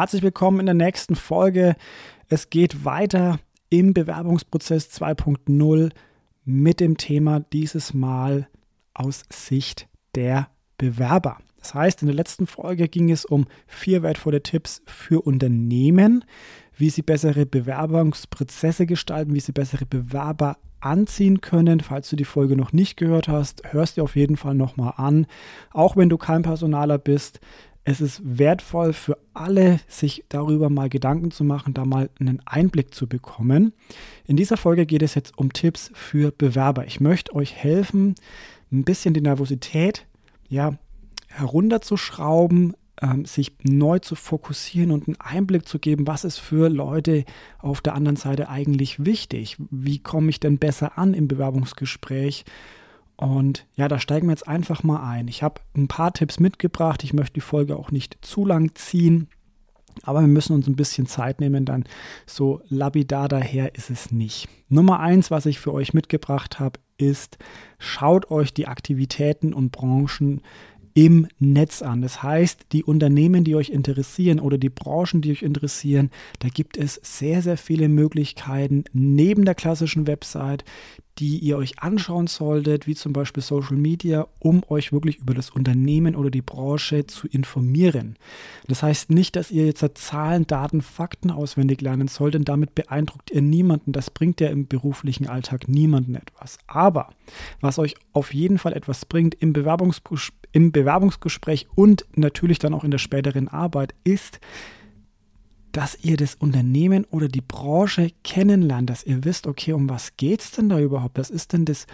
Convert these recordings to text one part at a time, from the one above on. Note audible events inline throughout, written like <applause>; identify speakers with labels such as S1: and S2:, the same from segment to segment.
S1: Herzlich willkommen in der nächsten Folge. Es geht weiter im Bewerbungsprozess 2.0 mit dem Thema dieses Mal aus Sicht der Bewerber. Das heißt, in der letzten Folge ging es um vier wertvolle Tipps für Unternehmen, wie sie bessere Bewerbungsprozesse gestalten, wie sie bessere Bewerber anziehen können. Falls du die Folge noch nicht gehört hast, hörst du auf jeden Fall nochmal an. Auch wenn du kein Personaler bist, es ist wertvoll für alle, sich darüber mal Gedanken zu machen, da mal einen Einblick zu bekommen. In dieser Folge geht es jetzt um Tipps für Bewerber. Ich möchte euch helfen, ein bisschen die Nervosität ja, herunterzuschrauben, ähm, sich neu zu fokussieren und einen Einblick zu geben, was ist für Leute auf der anderen Seite eigentlich wichtig? Wie komme ich denn besser an im Bewerbungsgespräch? Und ja, da steigen wir jetzt einfach mal ein. Ich habe ein paar Tipps mitgebracht. Ich möchte die Folge auch nicht zu lang ziehen. Aber wir müssen uns ein bisschen Zeit nehmen, dann so labidar daher ist es nicht. Nummer eins, was ich für euch mitgebracht habe, ist, schaut euch die Aktivitäten und Branchen im Netz an. Das heißt, die Unternehmen, die euch interessieren oder die Branchen, die euch interessieren, da gibt es sehr, sehr viele Möglichkeiten neben der klassischen Website, die ihr euch anschauen solltet, wie zum Beispiel Social Media, um euch wirklich über das Unternehmen oder die Branche zu informieren. Das heißt nicht, dass ihr jetzt Zahlen, Daten, Fakten auswendig lernen sollt, denn damit beeindruckt ihr niemanden. Das bringt ja im beruflichen Alltag niemanden etwas. Aber was euch auf jeden Fall etwas bringt im, Bewerbungsges im Bewerbungsgespräch und natürlich dann auch in der späteren Arbeit, ist, dass ihr das Unternehmen oder die Branche kennenlernt, dass ihr wisst, okay, um was geht es denn da überhaupt? Was ist denn das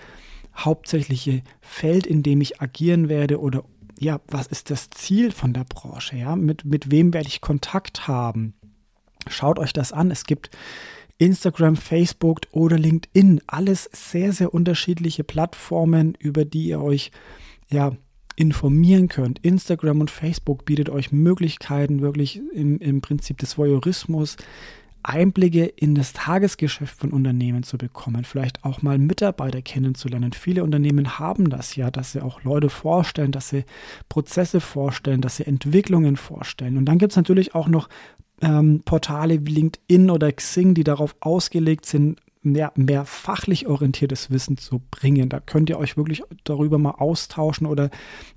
S1: hauptsächliche Feld, in dem ich agieren werde oder ja, was ist das Ziel von der Branche? Ja, mit, mit wem werde ich Kontakt haben? Schaut euch das an. Es gibt Instagram, Facebook oder LinkedIn. Alles sehr, sehr unterschiedliche Plattformen, über die ihr euch ja informieren könnt. Instagram und Facebook bietet euch Möglichkeiten, wirklich im, im Prinzip des Voyeurismus Einblicke in das Tagesgeschäft von Unternehmen zu bekommen, vielleicht auch mal Mitarbeiter kennenzulernen. Viele Unternehmen haben das ja, dass sie auch Leute vorstellen, dass sie Prozesse vorstellen, dass sie Entwicklungen vorstellen. Und dann gibt es natürlich auch noch ähm, Portale wie LinkedIn oder Xing, die darauf ausgelegt sind, mehr, mehr fachlich orientiertes Wissen zu bringen. Da könnt ihr euch wirklich darüber mal austauschen oder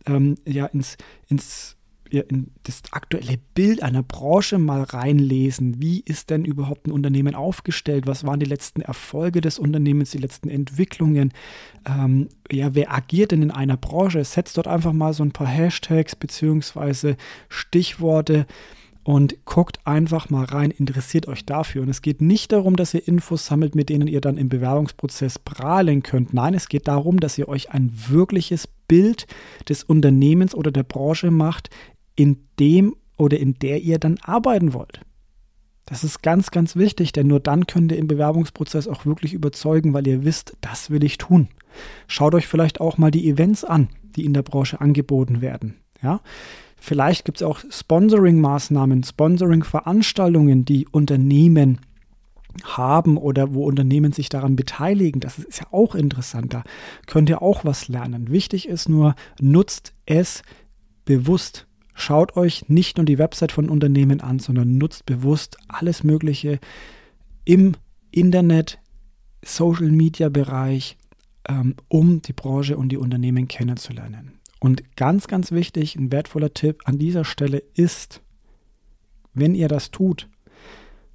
S1: ähm, ja ins, ins ja, in das aktuelle Bild einer Branche mal reinlesen. Wie ist denn überhaupt ein Unternehmen aufgestellt? Was waren die letzten Erfolge des Unternehmens, die letzten Entwicklungen? Ähm, ja, wer agiert denn in einer Branche? Setzt dort einfach mal so ein paar Hashtags beziehungsweise Stichworte und guckt einfach mal rein, interessiert euch dafür. Und es geht nicht darum, dass ihr Infos sammelt, mit denen ihr dann im Bewerbungsprozess prahlen könnt. Nein, es geht darum, dass ihr euch ein wirkliches Bild des Unternehmens oder der Branche macht, in dem oder in der ihr dann arbeiten wollt. Das ist ganz, ganz wichtig, denn nur dann könnt ihr im Bewerbungsprozess auch wirklich überzeugen, weil ihr wisst, das will ich tun. Schaut euch vielleicht auch mal die Events an, die in der Branche angeboten werden. Ja, Vielleicht gibt es auch Sponsoring-Maßnahmen, Sponsoring-Veranstaltungen, die Unternehmen haben oder wo Unternehmen sich daran beteiligen. Das ist ja auch interessant. Da könnt ihr auch was lernen. Wichtig ist nur, nutzt es bewusst. Schaut euch nicht nur die Website von Unternehmen an, sondern nutzt bewusst alles Mögliche im Internet, Social Media Bereich, ähm, um die Branche und die Unternehmen kennenzulernen. Und ganz, ganz wichtig, ein wertvoller Tipp an dieser Stelle ist, wenn ihr das tut,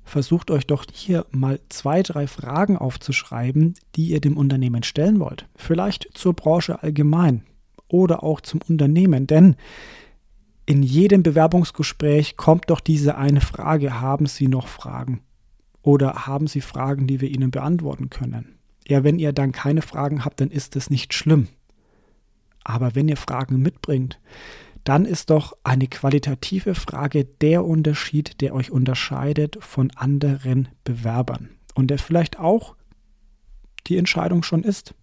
S1: versucht euch doch hier mal zwei, drei Fragen aufzuschreiben, die ihr dem Unternehmen stellen wollt. Vielleicht zur Branche allgemein oder auch zum Unternehmen. Denn in jedem Bewerbungsgespräch kommt doch diese eine Frage, haben Sie noch Fragen? Oder haben Sie Fragen, die wir Ihnen beantworten können? Ja, wenn ihr dann keine Fragen habt, dann ist das nicht schlimm. Aber wenn ihr Fragen mitbringt, dann ist doch eine qualitative Frage der Unterschied, der euch unterscheidet von anderen Bewerbern. Und der vielleicht auch die Entscheidung schon ist,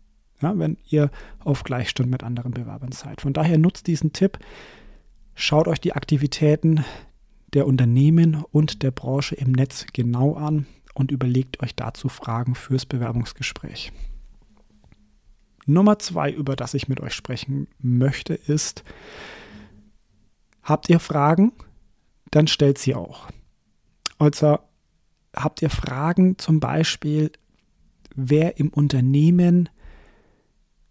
S1: ja, wenn ihr auf Gleichstand mit anderen Bewerbern seid. Von daher nutzt diesen Tipp, schaut euch die Aktivitäten der Unternehmen und der Branche im Netz genau an und überlegt euch dazu Fragen fürs Bewerbungsgespräch. Nummer zwei, über das ich mit euch sprechen möchte, ist, habt ihr Fragen? Dann stellt sie auch. Also habt ihr Fragen zum Beispiel, wer im Unternehmen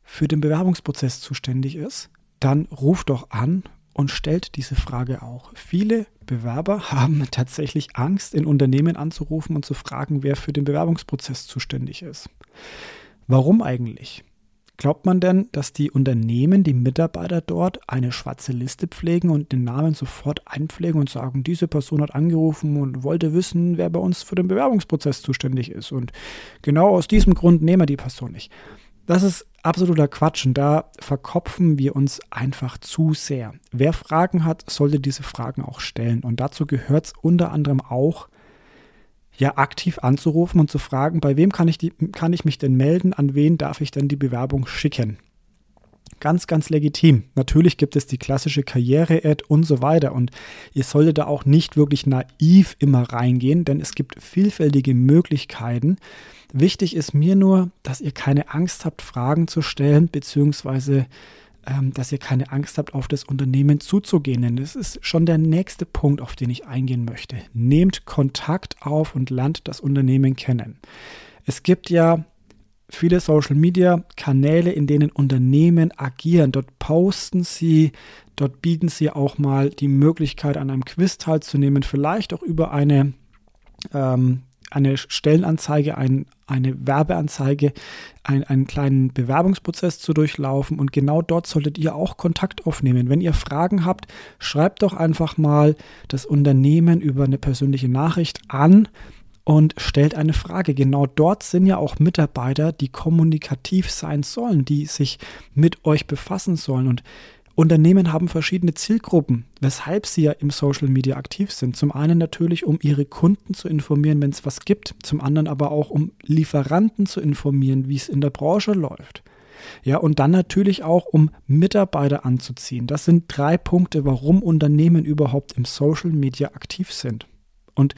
S1: für den Bewerbungsprozess zuständig ist, dann ruft doch an und stellt diese Frage auch. Viele Bewerber <laughs> haben tatsächlich Angst, in Unternehmen anzurufen und zu fragen, wer für den Bewerbungsprozess zuständig ist. Warum eigentlich? Glaubt man denn, dass die Unternehmen, die Mitarbeiter dort eine schwarze Liste pflegen und den Namen sofort einpflegen und sagen, diese Person hat angerufen und wollte wissen, wer bei uns für den Bewerbungsprozess zuständig ist und genau aus diesem Grund nehmen wir die Person nicht. Das ist absoluter Quatsch und da verkopfen wir uns einfach zu sehr. Wer Fragen hat, sollte diese Fragen auch stellen und dazu gehört es unter anderem auch, ja aktiv anzurufen und zu fragen, bei wem kann ich, die, kann ich mich denn melden, an wen darf ich denn die Bewerbung schicken. Ganz, ganz legitim. Natürlich gibt es die klassische Karriere-Ad und so weiter. Und ihr solltet da auch nicht wirklich naiv immer reingehen, denn es gibt vielfältige Möglichkeiten. Wichtig ist mir nur, dass ihr keine Angst habt, Fragen zu stellen, beziehungsweise ähm, dass ihr keine Angst habt, auf das Unternehmen zuzugehen. Denn das ist schon der nächste Punkt, auf den ich eingehen möchte. Nehmt Kontakt auf und lernt das Unternehmen kennen. Es gibt ja viele Social-Media-Kanäle, in denen Unternehmen agieren. Dort posten sie, dort bieten sie auch mal die Möglichkeit, an einem Quiz teilzunehmen, vielleicht auch über eine, ähm, eine Stellenanzeige, ein, eine Werbeanzeige, ein, einen kleinen Bewerbungsprozess zu durchlaufen. Und genau dort solltet ihr auch Kontakt aufnehmen. Wenn ihr Fragen habt, schreibt doch einfach mal das Unternehmen über eine persönliche Nachricht an und stellt eine Frage. Genau dort sind ja auch Mitarbeiter, die kommunikativ sein sollen, die sich mit euch befassen sollen. Und Unternehmen haben verschiedene Zielgruppen, weshalb sie ja im Social Media aktiv sind. Zum einen natürlich, um ihre Kunden zu informieren, wenn es was gibt. Zum anderen aber auch, um Lieferanten zu informieren, wie es in der Branche läuft. Ja, und dann natürlich auch, um Mitarbeiter anzuziehen. Das sind drei Punkte, warum Unternehmen überhaupt im Social Media aktiv sind. Und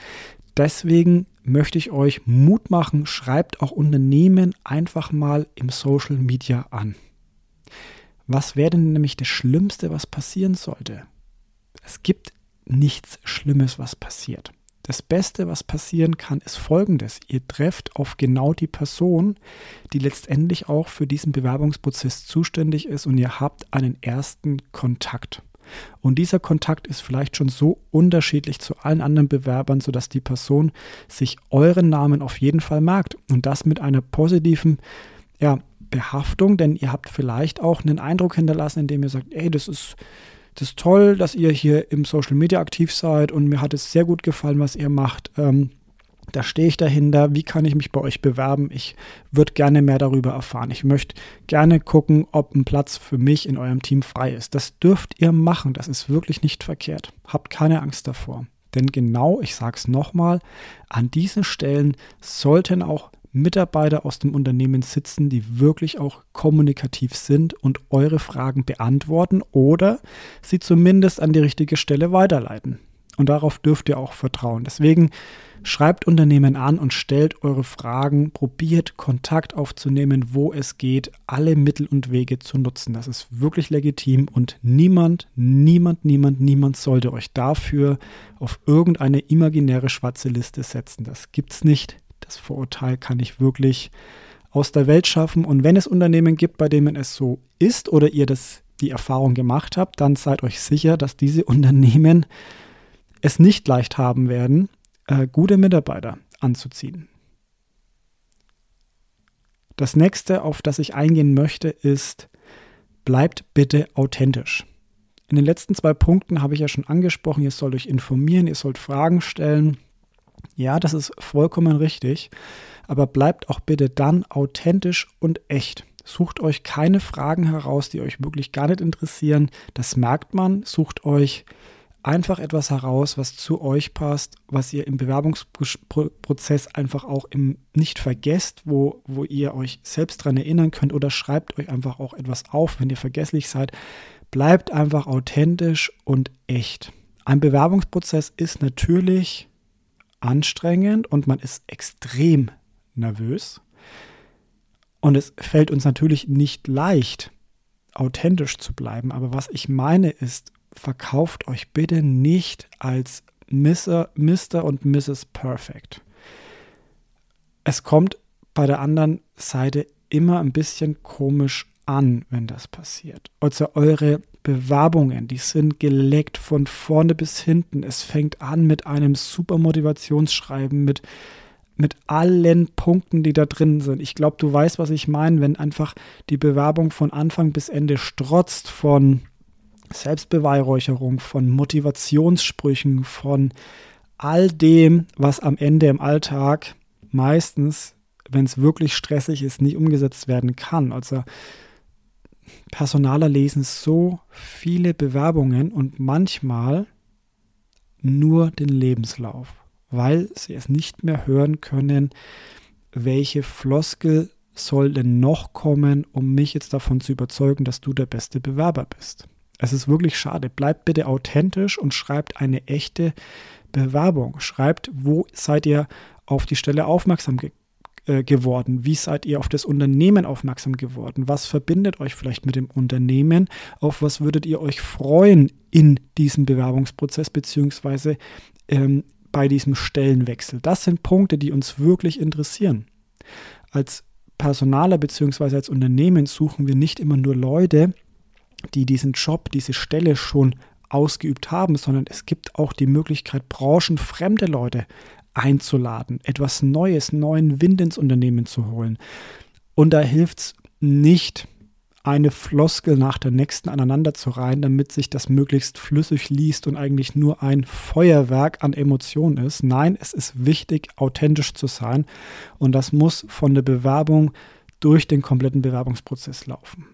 S1: deswegen möchte ich euch Mut machen, schreibt auch Unternehmen einfach mal im Social Media an. Was wäre denn nämlich das Schlimmste, was passieren sollte? Es gibt nichts Schlimmes, was passiert. Das Beste, was passieren kann, ist folgendes. Ihr trefft auf genau die Person, die letztendlich auch für diesen Bewerbungsprozess zuständig ist und ihr habt einen ersten Kontakt. Und dieser Kontakt ist vielleicht schon so unterschiedlich zu allen anderen Bewerbern, sodass die Person sich euren Namen auf jeden Fall merkt. Und das mit einer positiven ja, Behaftung, denn ihr habt vielleicht auch einen Eindruck hinterlassen, indem ihr sagt, ey, das ist, das ist toll, dass ihr hier im Social Media aktiv seid und mir hat es sehr gut gefallen, was ihr macht. Ähm, da stehe ich dahinter. Wie kann ich mich bei euch bewerben? Ich würde gerne mehr darüber erfahren. Ich möchte gerne gucken, ob ein Platz für mich in eurem Team frei ist. Das dürft ihr machen. Das ist wirklich nicht verkehrt. Habt keine Angst davor. Denn genau, ich sage es nochmal, an diesen Stellen sollten auch Mitarbeiter aus dem Unternehmen sitzen, die wirklich auch kommunikativ sind und eure Fragen beantworten oder sie zumindest an die richtige Stelle weiterleiten. Und darauf dürft ihr auch vertrauen. Deswegen Schreibt Unternehmen an und stellt eure Fragen, probiert Kontakt aufzunehmen, wo es geht, alle Mittel und Wege zu nutzen. Das ist wirklich legitim und niemand, niemand, niemand, niemand sollte euch dafür auf irgendeine imaginäre schwarze Liste setzen. Das gibt's nicht. Das Vorurteil kann ich wirklich aus der Welt schaffen. Und wenn es Unternehmen gibt, bei denen es so ist oder ihr das die Erfahrung gemacht habt, dann seid euch sicher, dass diese <laughs> Unternehmen es nicht leicht haben werden, äh, gute Mitarbeiter anzuziehen. Das nächste, auf das ich eingehen möchte, ist, bleibt bitte authentisch. In den letzten zwei Punkten habe ich ja schon angesprochen, ihr sollt euch informieren, ihr sollt Fragen stellen. Ja, das ist vollkommen richtig, aber bleibt auch bitte dann authentisch und echt. Sucht euch keine Fragen heraus, die euch wirklich gar nicht interessieren. Das merkt man. Sucht euch einfach etwas heraus, was zu euch passt, was ihr im Bewerbungsprozess einfach auch im, nicht vergesst, wo, wo ihr euch selbst daran erinnern könnt oder schreibt euch einfach auch etwas auf, wenn ihr vergesslich seid. Bleibt einfach authentisch und echt. Ein Bewerbungsprozess ist natürlich anstrengend und man ist extrem nervös. Und es fällt uns natürlich nicht leicht, authentisch zu bleiben. Aber was ich meine ist, verkauft euch bitte nicht als Mr. Und Mrs. Perfect. Es kommt bei der anderen Seite immer ein bisschen komisch an, wenn das passiert. Also eure Bewerbungen, die sind geleckt von vorne bis hinten. Es fängt an mit einem super Motivationsschreiben, mit, mit allen Punkten, die da drin sind. Ich glaube, du weißt, was ich meine, wenn einfach die Bewerbung von Anfang bis Ende strotzt von Selbstbeweihräucherung, von Motivationssprüchen, von all dem, was am Ende im Alltag meistens, wenn es wirklich stressig ist, nicht umgesetzt werden kann. Also Personaler lesen so viele Bewerbungen und manchmal nur den Lebenslauf, weil sie es nicht mehr hören können, welche Floskel soll denn noch kommen, um mich jetzt davon zu überzeugen, dass du der beste Bewerber bist. Es ist wirklich schade. Bleibt bitte authentisch und schreibt eine echte Bewerbung. Schreibt, wo seid ihr auf die Stelle aufmerksam ge äh, geworden? Wie seid ihr auf das Unternehmen aufmerksam geworden? Was verbindet euch vielleicht mit dem Unternehmen? Auf was würdet ihr euch freuen in diesem Bewerbungsprozess beziehungsweise ähm, bei diesem Stellenwechsel? Das sind Punkte, die uns wirklich interessieren. Als Personaler beziehungsweise als Unternehmen suchen wir nicht immer nur Leute, die diesen Job, diese Stelle schon ausgeübt haben, sondern es gibt auch die Möglichkeit, branchenfremde Leute einzuladen, etwas Neues, neuen Wind ins Unternehmen zu holen. Und da hilft es nicht, eine Floskel nach der nächsten aneinander zu reihen, damit sich das möglichst flüssig liest und eigentlich nur ein Feuerwerk an Emotionen ist. Nein, es ist wichtig, authentisch zu sein und das muss von der Bewerbung durch den kompletten Bewerbungsprozess laufen.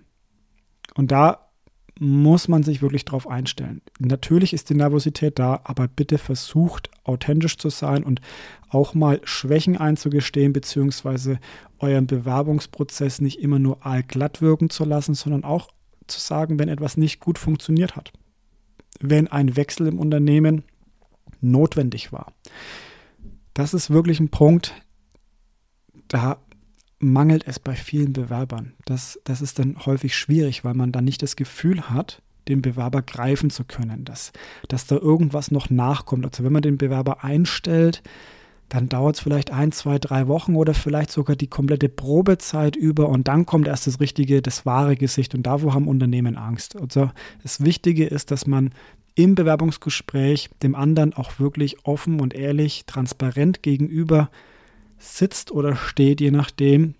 S1: Und da muss man sich wirklich darauf einstellen. Natürlich ist die Nervosität da, aber bitte versucht authentisch zu sein und auch mal Schwächen einzugestehen, beziehungsweise euren Bewerbungsprozess nicht immer nur allglatt wirken zu lassen, sondern auch zu sagen, wenn etwas nicht gut funktioniert hat. Wenn ein Wechsel im Unternehmen notwendig war. Das ist wirklich ein Punkt, da mangelt es bei vielen Bewerbern. Das, das ist dann häufig schwierig, weil man dann nicht das Gefühl hat, den Bewerber greifen zu können, dass, dass da irgendwas noch nachkommt. Also wenn man den Bewerber einstellt, dann dauert es vielleicht ein, zwei, drei Wochen oder vielleicht sogar die komplette Probezeit über und dann kommt erst das richtige, das wahre Gesicht und da, wo haben Unternehmen Angst. Also das Wichtige ist, dass man im Bewerbungsgespräch dem anderen auch wirklich offen und ehrlich, transparent gegenüber sitzt oder steht, je nachdem,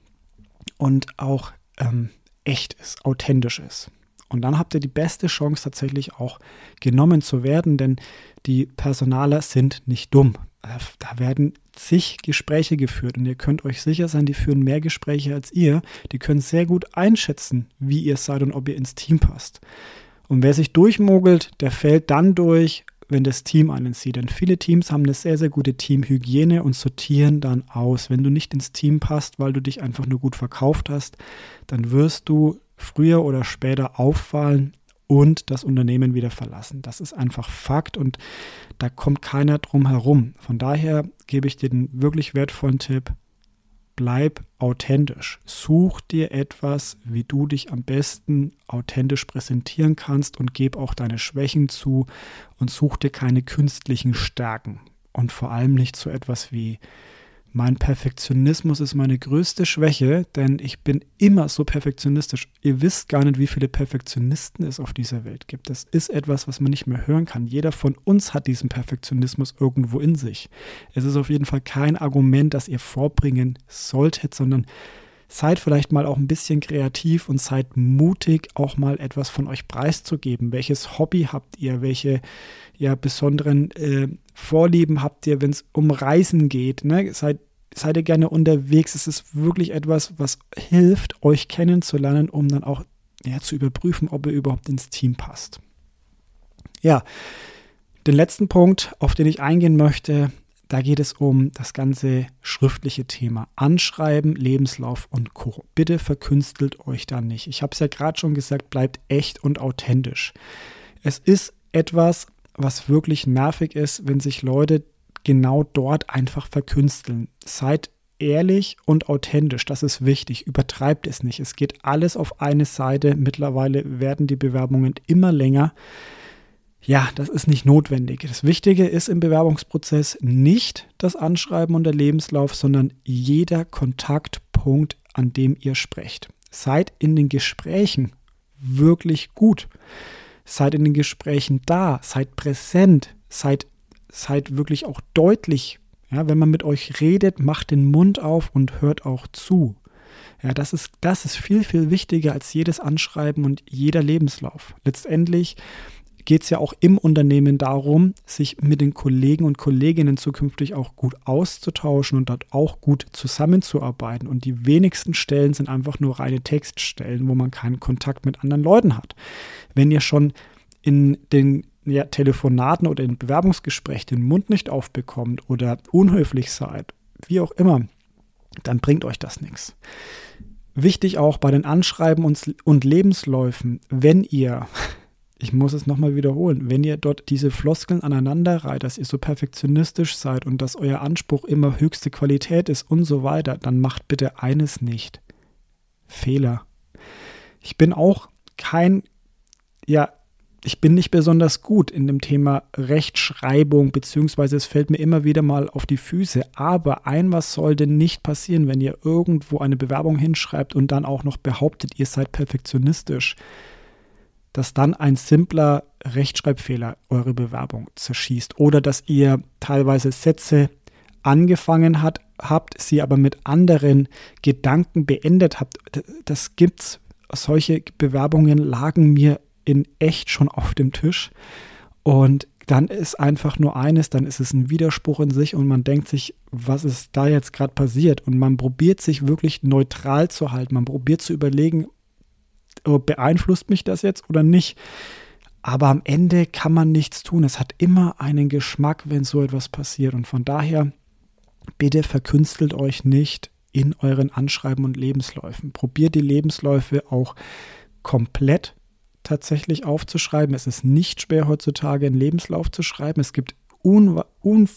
S1: und auch ähm, echt ist, authentisch ist. Und dann habt ihr die beste Chance tatsächlich auch genommen zu werden, denn die Personaler sind nicht dumm. Da werden zig Gespräche geführt und ihr könnt euch sicher sein, die führen mehr Gespräche als ihr. Die können sehr gut einschätzen, wie ihr seid und ob ihr ins Team passt. Und wer sich durchmogelt, der fällt dann durch, wenn das Team einen sieht. Denn viele Teams haben eine sehr, sehr gute Teamhygiene und sortieren dann aus. Wenn du nicht ins Team passt, weil du dich einfach nur gut verkauft hast, dann wirst du früher oder später auffallen und das Unternehmen wieder verlassen. Das ist einfach Fakt und da kommt keiner drum herum. Von daher gebe ich dir den wirklich wertvollen Tipp, bleib authentisch. Such dir etwas, wie du dich am besten authentisch präsentieren kannst und gib auch deine Schwächen zu und such dir keine künstlichen Stärken. Und vor allem nicht so etwas wie mein Perfektionismus ist meine größte Schwäche, denn ich bin immer so perfektionistisch. Ihr wisst gar nicht, wie viele Perfektionisten es auf dieser Welt gibt. Das ist etwas, was man nicht mehr hören kann. Jeder von uns hat diesen Perfektionismus irgendwo in sich. Es ist auf jeden Fall kein Argument, das ihr vorbringen solltet, sondern seid vielleicht mal auch ein bisschen kreativ und seid mutig, auch mal etwas von euch preiszugeben. Welches Hobby habt ihr? Welche ja, besonderen äh, Vorlieben habt ihr, wenn es um Reisen geht? Ne? Seid, seid ihr gerne unterwegs? Es ist wirklich etwas, was hilft, euch kennenzulernen, um dann auch ja, zu überprüfen, ob ihr überhaupt ins Team passt. Ja, den letzten Punkt, auf den ich eingehen möchte, da geht es um das ganze schriftliche Thema. Anschreiben, Lebenslauf und Co. Bitte verkünstelt euch da nicht. Ich habe es ja gerade schon gesagt, bleibt echt und authentisch. Es ist etwas, was wirklich nervig ist, wenn sich Leute genau dort einfach verkünsteln. Seid ehrlich und authentisch, das ist wichtig. Übertreibt es nicht. Es geht alles auf eine Seite. Mittlerweile werden die Bewerbungen immer länger. Ja, das ist nicht notwendig. Das Wichtige ist im Bewerbungsprozess nicht das Anschreiben und der Lebenslauf, sondern jeder Kontaktpunkt, an dem ihr sprecht. Seid in den Gesprächen wirklich gut. Seid in den Gesprächen da, seid präsent, seid, seid wirklich auch deutlich. Ja, wenn man mit euch redet, macht den Mund auf und hört auch zu. Ja, das ist, das ist viel, viel wichtiger als jedes Anschreiben und jeder Lebenslauf. Letztendlich geht es ja auch im Unternehmen darum, sich mit den Kollegen und Kolleginnen zukünftig auch gut auszutauschen und dort auch gut zusammenzuarbeiten. Und die wenigsten Stellen sind einfach nur reine Textstellen, wo man keinen Kontakt mit anderen Leuten hat. Wenn ihr schon in den ja, Telefonaten oder in Bewerbungsgesprächen den Mund nicht aufbekommt oder unhöflich seid, wie auch immer, dann bringt euch das nichts. Wichtig auch bei den Anschreiben und, und Lebensläufen, wenn ihr ich muss es nochmal wiederholen, wenn ihr dort diese Floskeln aneinander reiht, dass ihr so perfektionistisch seid und dass euer Anspruch immer höchste Qualität ist und so weiter, dann macht bitte eines nicht. Fehler. Ich bin auch kein, ja, ich bin nicht besonders gut in dem Thema Rechtschreibung, beziehungsweise es fällt mir immer wieder mal auf die Füße. Aber ein was sollte nicht passieren, wenn ihr irgendwo eine Bewerbung hinschreibt und dann auch noch behauptet, ihr seid perfektionistisch dass dann ein simpler Rechtschreibfehler eure Bewerbung zerschießt oder dass ihr teilweise Sätze angefangen hat, habt, sie aber mit anderen Gedanken beendet habt. Das gibt's. Solche Bewerbungen lagen mir in echt schon auf dem Tisch. Und dann ist einfach nur eines, dann ist es ein Widerspruch in sich und man denkt sich, was ist da jetzt gerade passiert? Und man probiert sich wirklich neutral zu halten. Man probiert zu überlegen, beeinflusst mich das jetzt oder nicht? Aber am Ende kann man nichts tun. Es hat immer einen Geschmack, wenn so etwas passiert. Und von daher, bitte verkünstelt euch nicht in euren Anschreiben und Lebensläufen. Probiert die Lebensläufe auch komplett tatsächlich aufzuschreiben. Es ist nicht schwer heutzutage einen Lebenslauf zu schreiben. Es gibt un, un,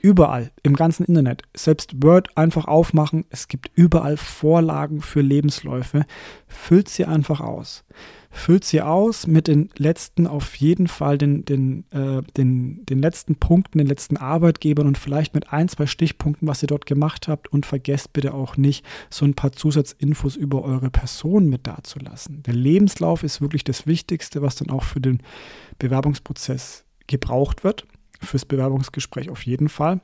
S1: Überall im ganzen Internet. Selbst Word einfach aufmachen. Es gibt überall Vorlagen für Lebensläufe. Füllt sie einfach aus. Füllt sie aus mit den letzten, auf jeden Fall den, den, äh, den, den letzten Punkten, den letzten Arbeitgebern und vielleicht mit ein, zwei Stichpunkten, was ihr dort gemacht habt. Und vergesst bitte auch nicht, so ein paar Zusatzinfos über eure Person mit dazulassen. Der Lebenslauf ist wirklich das Wichtigste, was dann auch für den Bewerbungsprozess gebraucht wird fürs Bewerbungsgespräch auf jeden Fall.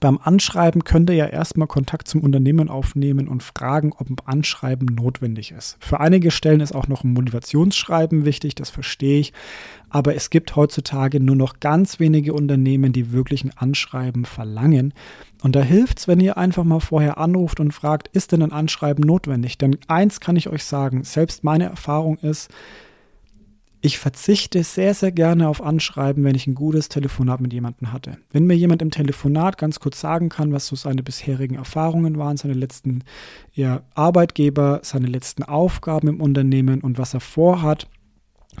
S1: Beim Anschreiben könnt ihr ja erstmal Kontakt zum Unternehmen aufnehmen und fragen, ob ein Anschreiben notwendig ist. Für einige Stellen ist auch noch ein Motivationsschreiben wichtig, das verstehe ich. Aber es gibt heutzutage nur noch ganz wenige Unternehmen, die wirklich ein Anschreiben verlangen. Und da hilft es, wenn ihr einfach mal vorher anruft und fragt, ist denn ein Anschreiben notwendig? Denn eins kann ich euch sagen, selbst meine Erfahrung ist, ich verzichte sehr, sehr gerne auf Anschreiben, wenn ich ein gutes Telefonat mit jemandem hatte. Wenn mir jemand im Telefonat ganz kurz sagen kann, was so seine bisherigen Erfahrungen waren, seine letzten ja, Arbeitgeber, seine letzten Aufgaben im Unternehmen und was er vorhat,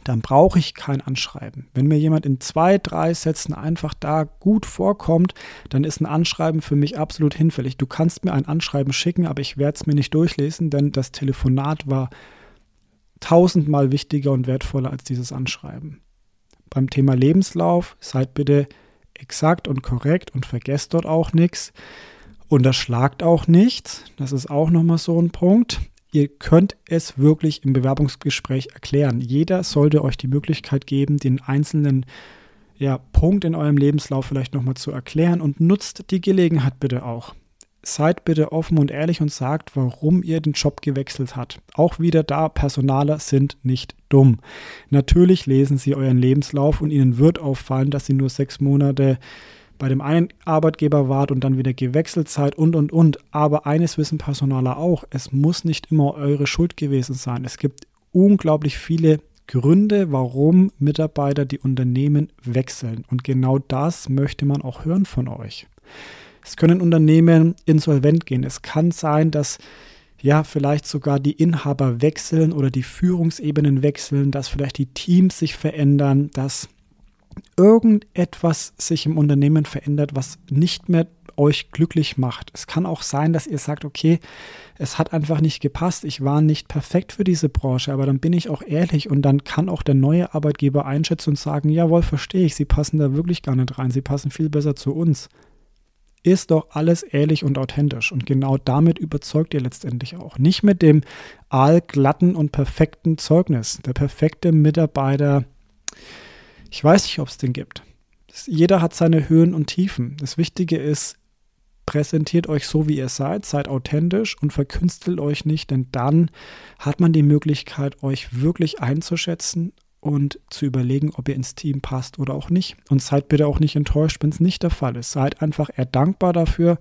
S1: dann brauche ich kein Anschreiben. Wenn mir jemand in zwei, drei Sätzen einfach da gut vorkommt, dann ist ein Anschreiben für mich absolut hinfällig. Du kannst mir ein Anschreiben schicken, aber ich werde es mir nicht durchlesen, denn das Telefonat war tausendmal wichtiger und wertvoller als dieses Anschreiben. Beim Thema Lebenslauf seid bitte exakt und korrekt und vergesst dort auch nichts. Unterschlagt auch nichts. Das ist auch nochmal so ein Punkt. Ihr könnt es wirklich im Bewerbungsgespräch erklären. Jeder sollte euch die Möglichkeit geben, den einzelnen ja, Punkt in eurem Lebenslauf vielleicht nochmal zu erklären und nutzt die Gelegenheit bitte auch seid bitte offen und ehrlich und sagt, warum ihr den Job gewechselt habt. Auch wieder da, Personaler sind nicht dumm. Natürlich lesen sie euren Lebenslauf und ihnen wird auffallen, dass sie nur sechs Monate bei dem einen Arbeitgeber wart und dann wieder gewechselt seid und und und. Aber eines wissen Personaler auch, es muss nicht immer eure Schuld gewesen sein. Es gibt unglaublich viele Gründe, warum Mitarbeiter die Unternehmen wechseln. Und genau das möchte man auch hören von euch. Es können Unternehmen insolvent gehen. Es kann sein, dass ja vielleicht sogar die Inhaber wechseln oder die Führungsebenen wechseln, dass vielleicht die Teams sich verändern, dass irgendetwas sich im Unternehmen verändert, was nicht mehr euch glücklich macht. Es kann auch sein, dass ihr sagt, okay, es hat einfach nicht gepasst, ich war nicht perfekt für diese Branche, aber dann bin ich auch ehrlich und dann kann auch der neue Arbeitgeber einschätzen und sagen, jawohl, verstehe ich, Sie passen da wirklich gar nicht rein, Sie passen viel besser zu uns. Ist doch alles ehrlich und authentisch und genau damit überzeugt ihr letztendlich auch. Nicht mit dem allglatten und perfekten Zeugnis. Der perfekte Mitarbeiter, ich weiß nicht, ob es den gibt. Jeder hat seine Höhen und Tiefen. Das Wichtige ist, präsentiert euch so, wie ihr seid, seid authentisch und verkünstelt euch nicht, denn dann hat man die Möglichkeit, euch wirklich einzuschätzen und zu überlegen, ob ihr ins Team passt oder auch nicht. Und seid bitte auch nicht enttäuscht, wenn es nicht der Fall ist. Seid einfach eher dankbar dafür,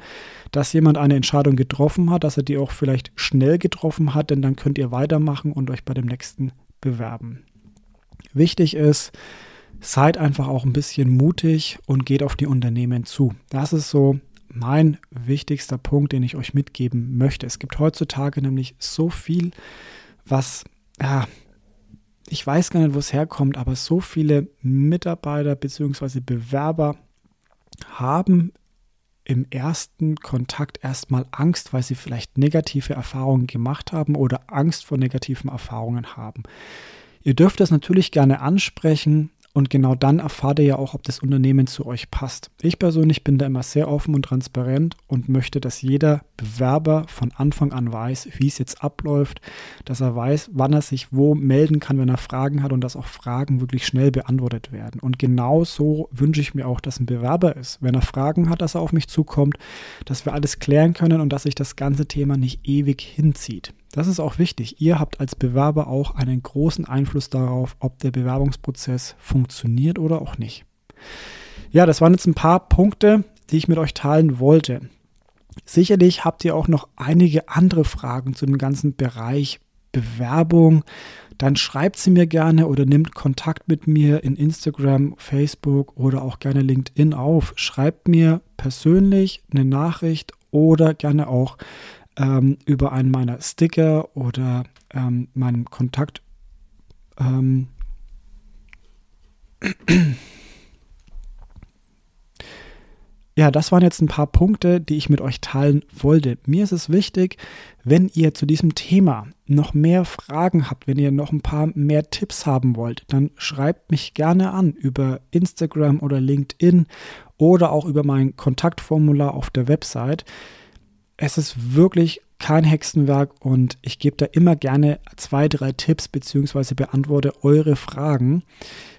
S1: dass jemand eine Entscheidung getroffen hat, dass er die auch vielleicht schnell getroffen hat, denn dann könnt ihr weitermachen und euch bei dem nächsten bewerben. Wichtig ist, seid einfach auch ein bisschen mutig und geht auf die Unternehmen zu. Das ist so mein wichtigster Punkt, den ich euch mitgeben möchte. Es gibt heutzutage nämlich so viel, was, ja, ich weiß gar nicht, wo es herkommt, aber so viele Mitarbeiter bzw. Bewerber haben im ersten Kontakt erstmal Angst, weil sie vielleicht negative Erfahrungen gemacht haben oder Angst vor negativen Erfahrungen haben. Ihr dürft das natürlich gerne ansprechen, und genau dann erfahrt ihr ja auch, ob das Unternehmen zu euch passt. Ich persönlich bin da immer sehr offen und transparent und möchte, dass jeder Bewerber von Anfang an weiß, wie es jetzt abläuft, dass er weiß, wann er sich wo melden kann, wenn er Fragen hat und dass auch Fragen wirklich schnell beantwortet werden. Und genau so wünsche ich mir auch, dass ein Bewerber ist. Wenn er Fragen hat, dass er auf mich zukommt, dass wir alles klären können und dass sich das ganze Thema nicht ewig hinzieht. Das ist auch wichtig. Ihr habt als Bewerber auch einen großen Einfluss darauf, ob der Bewerbungsprozess funktioniert oder auch nicht. Ja, das waren jetzt ein paar Punkte, die ich mit euch teilen wollte. Sicherlich habt ihr auch noch einige andere Fragen zu dem ganzen Bereich Bewerbung. Dann schreibt sie mir gerne oder nimmt Kontakt mit mir in Instagram, Facebook oder auch gerne LinkedIn auf. Schreibt mir persönlich eine Nachricht oder gerne auch ähm, über einen meiner Sticker oder ähm, meinen Kontakt. Ähm, <clears throat> ja, das waren jetzt ein paar Punkte, die ich mit euch teilen wollte. Mir ist es wichtig, wenn ihr zu diesem Thema noch mehr Fragen habt, wenn ihr noch ein paar mehr Tipps haben wollt, dann schreibt mich gerne an über Instagram oder LinkedIn oder auch über mein Kontaktformular auf der Website es ist wirklich kein Hexenwerk und ich gebe da immer gerne zwei, drei Tipps beziehungsweise beantworte eure Fragen.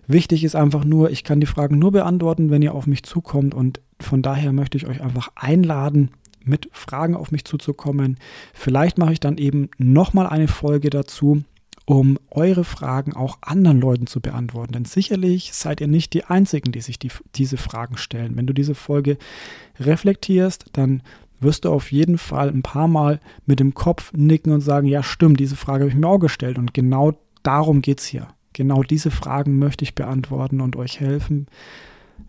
S1: Wichtig ist einfach nur, ich kann die Fragen nur beantworten, wenn ihr auf mich zukommt und von daher möchte ich euch einfach einladen, mit Fragen auf mich zuzukommen. Vielleicht mache ich dann eben nochmal eine Folge dazu, um eure Fragen auch anderen Leuten zu beantworten. Denn sicherlich seid ihr nicht die Einzigen, die sich die, diese Fragen stellen. Wenn du diese Folge reflektierst, dann wirst du auf jeden Fall ein paar Mal mit dem Kopf nicken und sagen, ja stimmt, diese Frage habe ich mir auch gestellt. Und genau darum geht es hier. Genau diese Fragen möchte ich beantworten und euch helfen,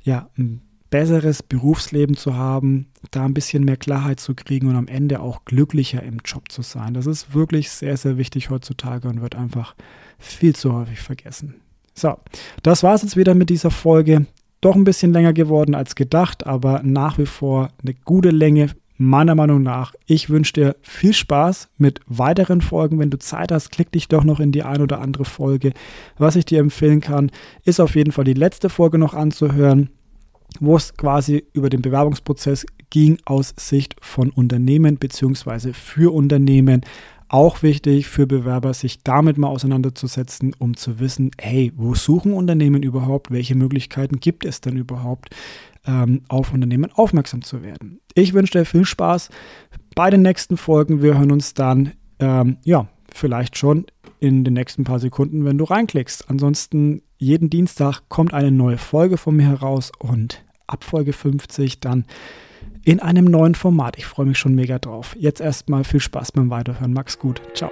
S1: ja, ein besseres Berufsleben zu haben, da ein bisschen mehr Klarheit zu kriegen und am Ende auch glücklicher im Job zu sein. Das ist wirklich sehr, sehr wichtig heutzutage und wird einfach viel zu häufig vergessen. So, das war es jetzt wieder mit dieser Folge. Doch ein bisschen länger geworden als gedacht, aber nach wie vor eine gute Länge meiner Meinung nach. Ich wünsche dir viel Spaß mit weiteren Folgen. Wenn du Zeit hast, klick dich doch noch in die ein oder andere Folge. Was ich dir empfehlen kann, ist auf jeden Fall die letzte Folge noch anzuhören, wo es quasi über den Bewerbungsprozess ging aus Sicht von Unternehmen bzw. für Unternehmen. Auch wichtig für Bewerber, sich damit mal auseinanderzusetzen, um zu wissen, hey, wo suchen Unternehmen überhaupt? Welche Möglichkeiten gibt es denn überhaupt? ähm, auf Unternehmen aufmerksam zu werden. Ich wünsche dir viel Spaß bei den nächsten Folgen. Wir hören uns dann, ähm, ja, vielleicht schon in den nächsten paar Sekunden, wenn du reinklickst. Ansonsten, jeden Dienstag kommt eine neue Folge von mir heraus und ab Folge 50 dann in einem neuen Format. Ich freue mich schon mega drauf. Jetzt erstmal viel Spaß beim Weiterhören. Max gut. Ciao.